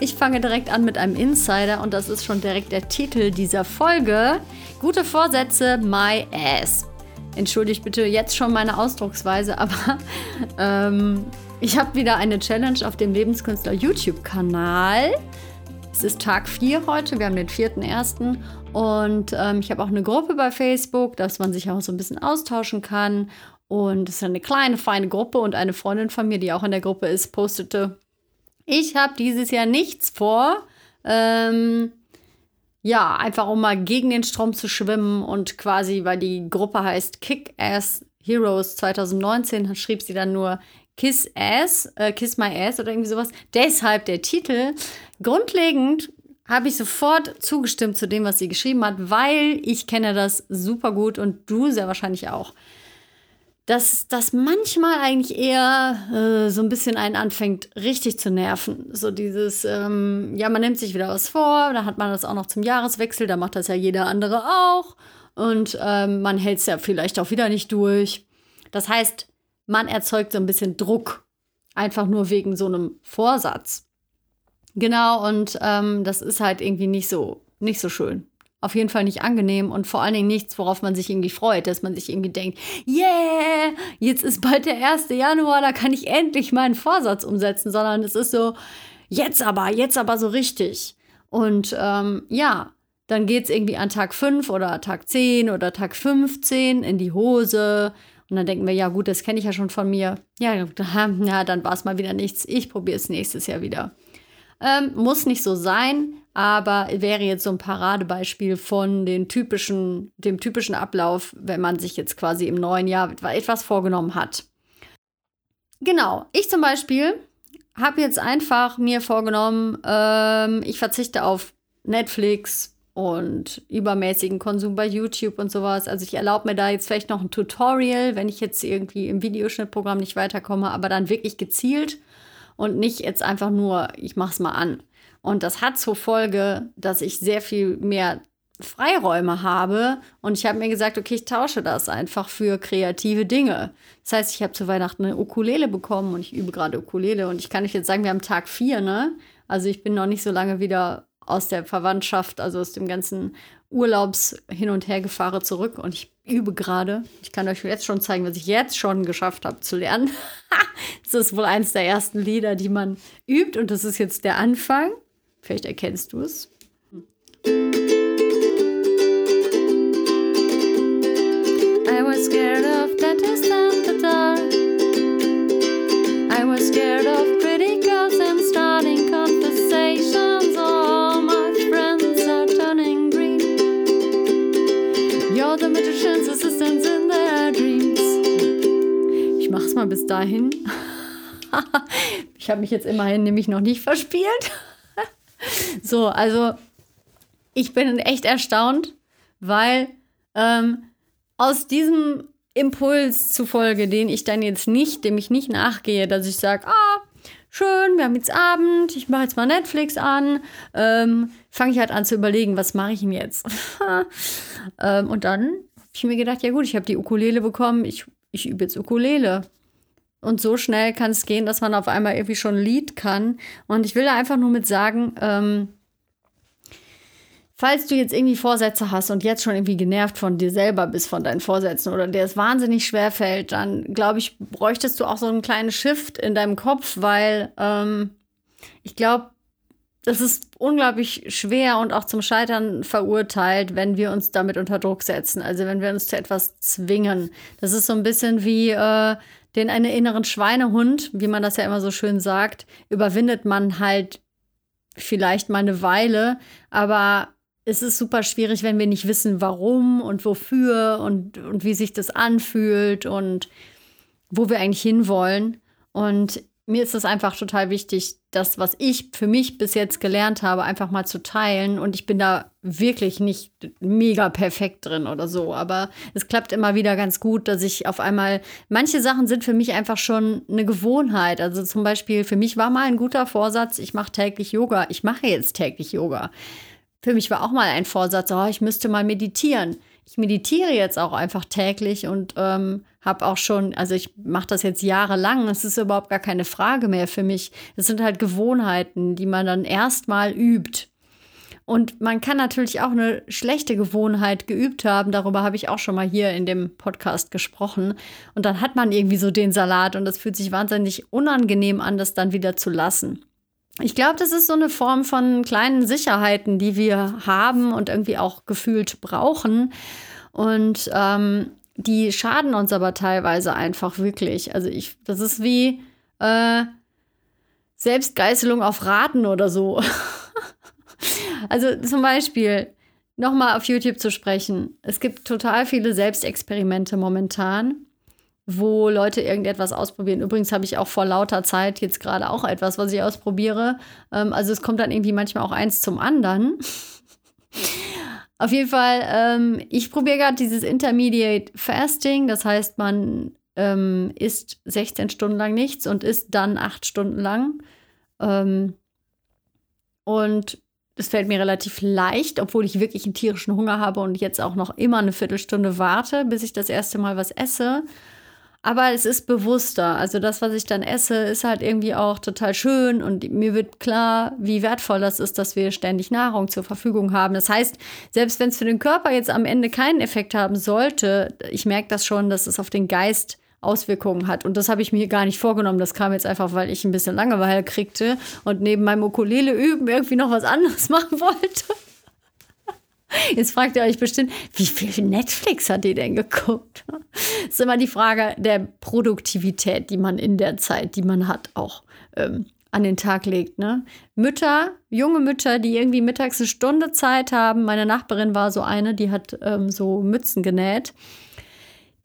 ich fange direkt an mit einem Insider und das ist schon direkt der Titel dieser Folge. Gute Vorsätze, my ass. Entschuldigt bitte jetzt schon meine Ausdrucksweise, aber ähm, ich habe wieder eine Challenge auf dem Lebenskünstler YouTube-Kanal. Es ist Tag 4 heute, wir haben den 4.1. Und ähm, ich habe auch eine Gruppe bei Facebook, dass man sich auch so ein bisschen austauschen kann. Und es ist eine kleine, feine Gruppe und eine Freundin von mir, die auch in der Gruppe ist, postete, ich habe dieses Jahr nichts vor. Ähm, ja, einfach um mal gegen den Strom zu schwimmen und quasi, weil die Gruppe heißt Kick-Ass Heroes 2019, schrieb sie dann nur Kiss Ass, äh, Kiss My Ass oder irgendwie sowas. Deshalb der Titel. Grundlegend habe ich sofort zugestimmt zu dem, was sie geschrieben hat, weil ich kenne das super gut und du sehr wahrscheinlich auch dass das manchmal eigentlich eher äh, so ein bisschen einen anfängt, richtig zu nerven. So dieses, ähm, ja, man nimmt sich wieder was vor, da hat man das auch noch zum Jahreswechsel, da macht das ja jeder andere auch. Und ähm, man hält es ja vielleicht auch wieder nicht durch. Das heißt, man erzeugt so ein bisschen Druck, einfach nur wegen so einem Vorsatz. Genau, und ähm, das ist halt irgendwie nicht so, nicht so schön auf jeden Fall nicht angenehm und vor allen Dingen nichts, worauf man sich irgendwie freut, dass man sich irgendwie denkt, yeah, jetzt ist bald der 1. Januar, da kann ich endlich meinen Vorsatz umsetzen, sondern es ist so, jetzt aber, jetzt aber so richtig. Und ähm, ja, dann geht es irgendwie an Tag 5 oder Tag 10 oder Tag 15 in die Hose. Und dann denken wir, ja gut, das kenne ich ja schon von mir. Ja, ja dann war es mal wieder nichts. Ich probiere es nächstes Jahr wieder. Ähm, muss nicht so sein, aber wäre jetzt so ein Paradebeispiel von den typischen, dem typischen Ablauf, wenn man sich jetzt quasi im neuen Jahr etwas vorgenommen hat. Genau, ich zum Beispiel habe jetzt einfach mir vorgenommen, ähm, ich verzichte auf Netflix und übermäßigen Konsum bei YouTube und sowas. Also ich erlaube mir da jetzt vielleicht noch ein Tutorial, wenn ich jetzt irgendwie im Videoschnittprogramm nicht weiterkomme, aber dann wirklich gezielt und nicht jetzt einfach nur, ich mach's mal an. Und das hat zur Folge, dass ich sehr viel mehr Freiräume habe. Und ich habe mir gesagt, okay, ich tausche das einfach für kreative Dinge. Das heißt, ich habe zu Weihnachten eine Ukulele bekommen und ich übe gerade Ukulele. Und ich kann euch jetzt sagen, wir haben Tag vier, ne? Also ich bin noch nicht so lange wieder aus der Verwandtschaft, also aus dem ganzen Urlaubs hin und her gefahre zurück und ich übe gerade. Ich kann euch jetzt schon zeigen, was ich jetzt schon geschafft habe zu lernen. das ist wohl eines der ersten Lieder, die man übt und das ist jetzt der Anfang. Vielleicht erkennst du es. I was scared of dentist and the dark. I was scared of pretty girls and starting conversations. All my friends are turning green. You're the magician's assistants in their dreams. Ich mach's mal bis dahin. ich habe mich jetzt immerhin nämlich noch nicht verspielt. So, also ich bin echt erstaunt, weil ähm, aus diesem Impuls zufolge, den ich dann jetzt nicht, dem ich nicht nachgehe, dass ich sage, ah, schön, wir haben jetzt Abend, ich mache jetzt mal Netflix an, ähm, fange ich halt an zu überlegen, was mache ich denn jetzt? ähm, und dann habe ich mir gedacht, ja gut, ich habe die Ukulele bekommen, ich, ich übe jetzt Ukulele. Und so schnell kann es gehen, dass man auf einmal irgendwie schon ein Lied kann. Und ich will da einfach nur mit sagen, ähm, falls du jetzt irgendwie Vorsätze hast und jetzt schon irgendwie genervt von dir selber bist, von deinen Vorsätzen oder dir es wahnsinnig schwer fällt, dann glaube ich, bräuchtest du auch so einen kleinen Shift in deinem Kopf, weil ähm, ich glaube, das ist unglaublich schwer und auch zum Scheitern verurteilt, wenn wir uns damit unter Druck setzen. Also wenn wir uns zu etwas zwingen. Das ist so ein bisschen wie äh, den einen inneren Schweinehund, wie man das ja immer so schön sagt, überwindet man halt vielleicht mal eine Weile, aber es ist super schwierig, wenn wir nicht wissen, warum und wofür und, und wie sich das anfühlt und wo wir eigentlich hinwollen. Und mir ist es einfach total wichtig, das, was ich für mich bis jetzt gelernt habe, einfach mal zu teilen. Und ich bin da wirklich nicht mega perfekt drin oder so. Aber es klappt immer wieder ganz gut, dass ich auf einmal, manche Sachen sind für mich einfach schon eine Gewohnheit. Also zum Beispiel, für mich war mal ein guter Vorsatz, ich mache täglich Yoga. Ich mache jetzt täglich Yoga. Für mich war auch mal ein Vorsatz, oh, ich müsste mal meditieren. Ich meditiere jetzt auch einfach täglich und ähm, habe auch schon, also ich mache das jetzt jahrelang, es ist überhaupt gar keine Frage mehr für mich. Es sind halt Gewohnheiten, die man dann erstmal übt. Und man kann natürlich auch eine schlechte Gewohnheit geübt haben. Darüber habe ich auch schon mal hier in dem Podcast gesprochen. Und dann hat man irgendwie so den Salat und das fühlt sich wahnsinnig unangenehm an, das dann wieder zu lassen. Ich glaube, das ist so eine Form von kleinen Sicherheiten, die wir haben und irgendwie auch gefühlt brauchen. Und ähm, die schaden uns aber teilweise einfach wirklich. Also ich, das ist wie äh, Selbstgeißelung auf Raten oder so. Also zum Beispiel, nochmal auf YouTube zu sprechen. Es gibt total viele Selbstexperimente momentan, wo Leute irgendetwas ausprobieren. Übrigens habe ich auch vor lauter Zeit jetzt gerade auch etwas, was ich ausprobiere. Ähm, also es kommt dann irgendwie manchmal auch eins zum anderen. Auf jeden Fall, ähm, ich probiere gerade dieses Intermediate Fasting. Das heißt, man ähm, isst 16 Stunden lang nichts und isst dann 8 Stunden lang. Ähm, und es fällt mir relativ leicht, obwohl ich wirklich einen tierischen Hunger habe und jetzt auch noch immer eine Viertelstunde warte, bis ich das erste Mal was esse. Aber es ist bewusster. Also das, was ich dann esse, ist halt irgendwie auch total schön und mir wird klar, wie wertvoll das ist, dass wir ständig Nahrung zur Verfügung haben. Das heißt, selbst wenn es für den Körper jetzt am Ende keinen Effekt haben sollte, ich merke das schon, dass es auf den Geist Auswirkungen hat. Und das habe ich mir gar nicht vorgenommen. Das kam jetzt einfach, weil ich ein bisschen Langeweile kriegte und neben meinem Ukulele üben irgendwie noch was anderes machen wollte. Jetzt fragt ihr euch bestimmt, wie viel Netflix hat die denn geguckt? Das ist immer die Frage der Produktivität, die man in der Zeit, die man hat, auch ähm, an den Tag legt. Ne? Mütter, junge Mütter, die irgendwie mittags eine Stunde Zeit haben. Meine Nachbarin war so eine, die hat ähm, so Mützen genäht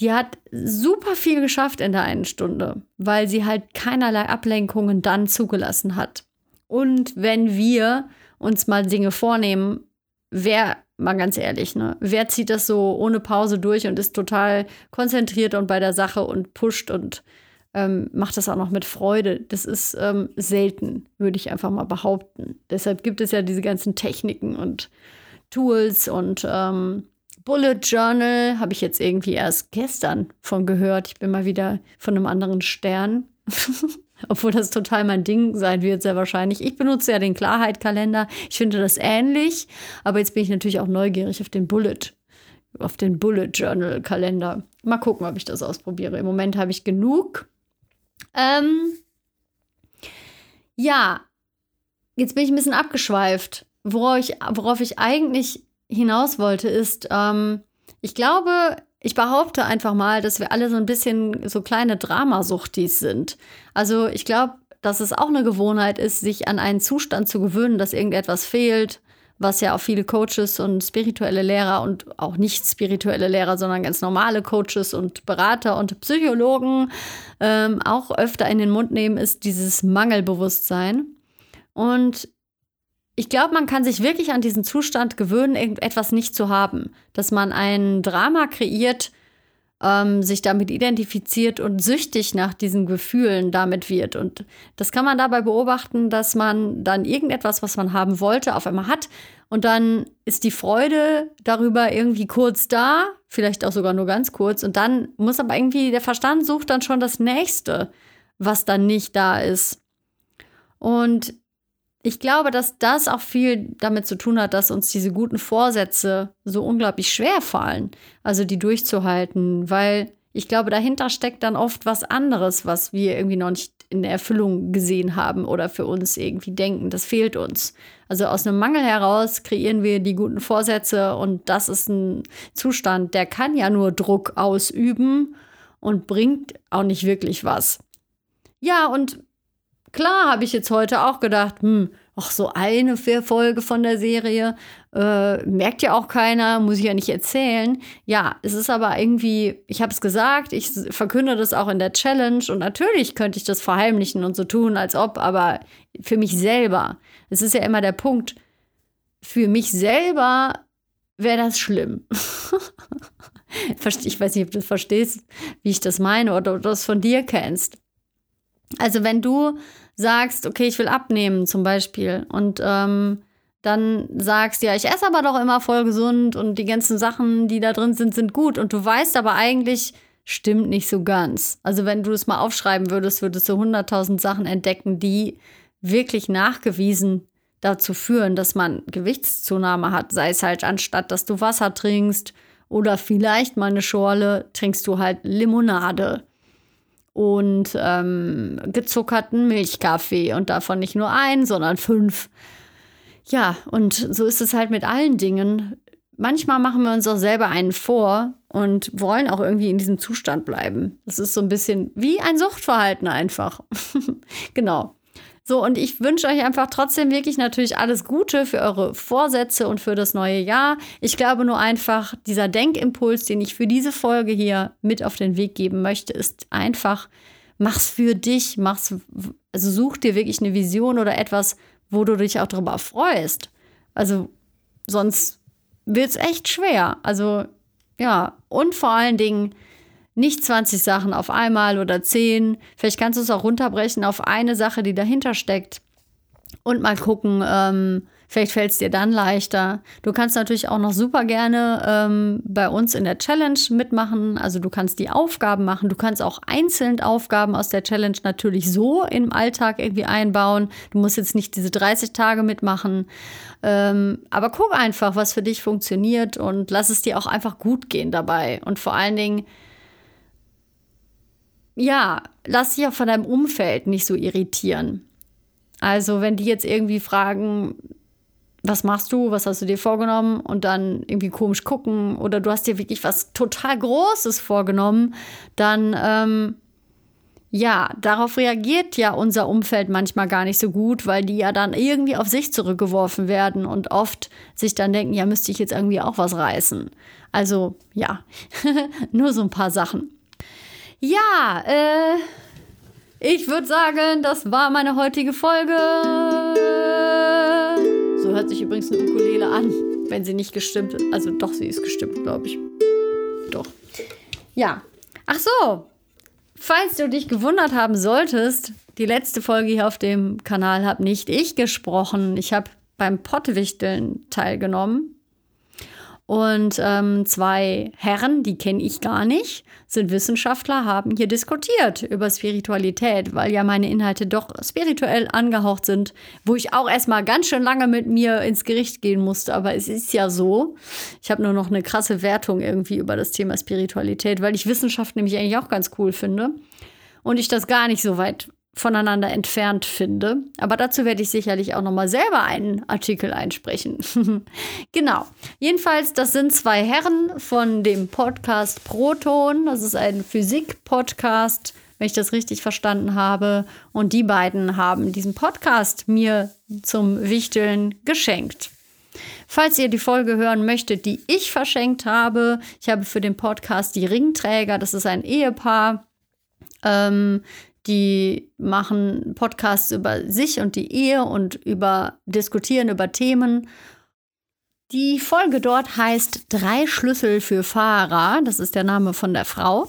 die hat super viel geschafft in der einen Stunde, weil sie halt keinerlei Ablenkungen dann zugelassen hat. Und wenn wir uns mal Dinge vornehmen, wer, mal ganz ehrlich, ne, wer zieht das so ohne Pause durch und ist total konzentriert und bei der Sache und pusht und ähm, macht das auch noch mit Freude. Das ist ähm, selten, würde ich einfach mal behaupten. Deshalb gibt es ja diese ganzen Techniken und Tools und ähm, Bullet Journal habe ich jetzt irgendwie erst gestern von gehört. Ich bin mal wieder von einem anderen Stern. Obwohl das total mein Ding sein wird, sehr wahrscheinlich. Ich benutze ja den Klarheit-Kalender. Ich finde das ähnlich. Aber jetzt bin ich natürlich auch neugierig auf den Bullet, auf den Bullet Journal Kalender. Mal gucken, ob ich das ausprobiere. Im Moment habe ich genug. Ähm, ja, jetzt bin ich ein bisschen abgeschweift. Worauf ich, worauf ich eigentlich hinaus wollte, ist, ähm, ich glaube, ich behaupte einfach mal, dass wir alle so ein bisschen so kleine Dramasuchtis sind. Also ich glaube, dass es auch eine Gewohnheit ist, sich an einen Zustand zu gewöhnen, dass irgendetwas fehlt, was ja auch viele Coaches und spirituelle Lehrer und auch nicht spirituelle Lehrer, sondern ganz normale Coaches und Berater und Psychologen ähm, auch öfter in den Mund nehmen, ist dieses Mangelbewusstsein. Und ich glaube, man kann sich wirklich an diesen Zustand gewöhnen, irgendetwas nicht zu haben. Dass man ein Drama kreiert, ähm, sich damit identifiziert und süchtig nach diesen Gefühlen damit wird. Und das kann man dabei beobachten, dass man dann irgendetwas, was man haben wollte, auf einmal hat. Und dann ist die Freude darüber irgendwie kurz da, vielleicht auch sogar nur ganz kurz. Und dann muss aber irgendwie der Verstand sucht dann schon das nächste, was dann nicht da ist. Und ich glaube, dass das auch viel damit zu tun hat, dass uns diese guten Vorsätze so unglaublich schwer fallen, also die durchzuhalten, weil ich glaube, dahinter steckt dann oft was anderes, was wir irgendwie noch nicht in der Erfüllung gesehen haben oder für uns irgendwie denken. Das fehlt uns. Also aus einem Mangel heraus kreieren wir die guten Vorsätze und das ist ein Zustand, der kann ja nur Druck ausüben und bringt auch nicht wirklich was. Ja, und Klar habe ich jetzt heute auch gedacht, hm, ach, so eine Folge von der Serie, äh, merkt ja auch keiner, muss ich ja nicht erzählen. Ja, es ist aber irgendwie, ich habe es gesagt, ich verkünde das auch in der Challenge und natürlich könnte ich das verheimlichen und so tun, als ob, aber für mich selber, es ist ja immer der Punkt, für mich selber wäre das schlimm. ich weiß nicht, ob du verstehst, wie ich das meine oder ob du das von dir kennst. Also wenn du sagst, okay, ich will abnehmen zum Beispiel und ähm, dann sagst, ja, ich esse aber doch immer voll gesund und die ganzen Sachen, die da drin sind, sind gut. Und du weißt aber eigentlich, stimmt nicht so ganz. Also wenn du es mal aufschreiben würdest, würdest du 100.000 Sachen entdecken, die wirklich nachgewiesen dazu führen, dass man Gewichtszunahme hat. Sei es halt anstatt, dass du Wasser trinkst oder vielleicht mal eine Schorle, trinkst du halt Limonade und ähm, gezuckerten Milchkaffee und davon nicht nur ein, sondern fünf. Ja, und so ist es halt mit allen Dingen. Manchmal machen wir uns auch selber einen vor und wollen auch irgendwie in diesem Zustand bleiben. Das ist so ein bisschen wie ein Suchtverhalten einfach. genau. So, und ich wünsche euch einfach trotzdem wirklich natürlich alles Gute für eure Vorsätze und für das neue Jahr. Ich glaube nur einfach, dieser Denkimpuls, den ich für diese Folge hier mit auf den Weg geben möchte, ist einfach, mach's für dich, mach's, also such dir wirklich eine Vision oder etwas, wo du dich auch darüber freust. Also sonst wird's echt schwer. Also ja, und vor allen Dingen nicht 20 Sachen auf einmal oder 10. Vielleicht kannst du es auch runterbrechen auf eine Sache, die dahinter steckt. Und mal gucken, ähm, vielleicht fällt es dir dann leichter. Du kannst natürlich auch noch super gerne ähm, bei uns in der Challenge mitmachen. Also du kannst die Aufgaben machen. Du kannst auch einzeln Aufgaben aus der Challenge natürlich so im Alltag irgendwie einbauen. Du musst jetzt nicht diese 30 Tage mitmachen. Ähm, aber guck einfach, was für dich funktioniert und lass es dir auch einfach gut gehen dabei. Und vor allen Dingen, ja, lass dich auch von deinem Umfeld nicht so irritieren. Also, wenn die jetzt irgendwie fragen, was machst du, was hast du dir vorgenommen und dann irgendwie komisch gucken oder du hast dir wirklich was total Großes vorgenommen, dann ähm, ja, darauf reagiert ja unser Umfeld manchmal gar nicht so gut, weil die ja dann irgendwie auf sich zurückgeworfen werden und oft sich dann denken, ja, müsste ich jetzt irgendwie auch was reißen. Also ja, nur so ein paar Sachen. Ja, äh, ich würde sagen, das war meine heutige Folge. So hört sich übrigens eine Ukulele an, wenn sie nicht gestimmt ist. Also doch, sie ist gestimmt, glaube ich. Doch. Ja. Ach so, Falls du dich gewundert haben solltest, die letzte Folge hier auf dem Kanal habe nicht ich gesprochen. Ich habe beim Pottwichteln teilgenommen. Und ähm, zwei Herren, die kenne ich gar nicht, sind Wissenschaftler, haben hier diskutiert über Spiritualität, weil ja meine Inhalte doch spirituell angehaucht sind, wo ich auch erstmal ganz schön lange mit mir ins Gericht gehen musste. Aber es ist ja so. Ich habe nur noch eine krasse Wertung irgendwie über das Thema Spiritualität, weil ich Wissenschaft nämlich eigentlich auch ganz cool finde. Und ich das gar nicht so weit voneinander entfernt finde. Aber dazu werde ich sicherlich auch noch mal selber einen Artikel einsprechen. genau. Jedenfalls, das sind zwei Herren von dem Podcast Proton. Das ist ein Physik-Podcast, wenn ich das richtig verstanden habe. Und die beiden haben diesen Podcast mir zum Wichteln geschenkt. Falls ihr die Folge hören möchtet, die ich verschenkt habe, ich habe für den Podcast die Ringträger, das ist ein Ehepaar, ähm, die machen Podcasts über sich und die Ehe und über diskutieren über Themen. Die Folge dort heißt Drei Schlüssel für Fahrer. Das ist der Name von der Frau.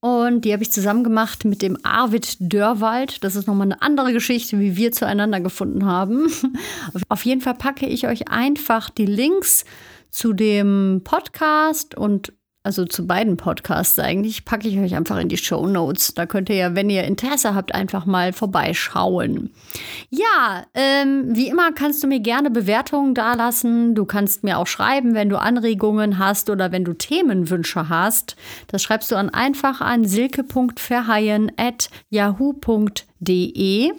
Und die habe ich zusammen gemacht mit dem Arvid Dörwald. Das ist nochmal eine andere Geschichte, wie wir zueinander gefunden haben. Auf jeden Fall packe ich euch einfach die Links zu dem Podcast und also zu beiden Podcasts eigentlich, packe ich euch einfach in die Show Notes. Da könnt ihr ja, wenn ihr Interesse habt, einfach mal vorbeischauen. Ja, ähm, wie immer kannst du mir gerne Bewertungen dalassen. Du kannst mir auch schreiben, wenn du Anregungen hast oder wenn du Themenwünsche hast. Das schreibst du an einfach an silke.verheyen at yahoo.de.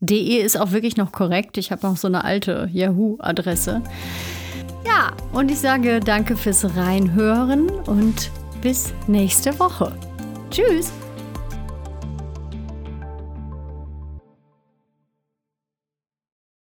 De ist auch wirklich noch korrekt. Ich habe noch so eine alte Yahoo-Adresse. Ja, und ich sage danke fürs Reinhören und bis nächste Woche. Tschüss!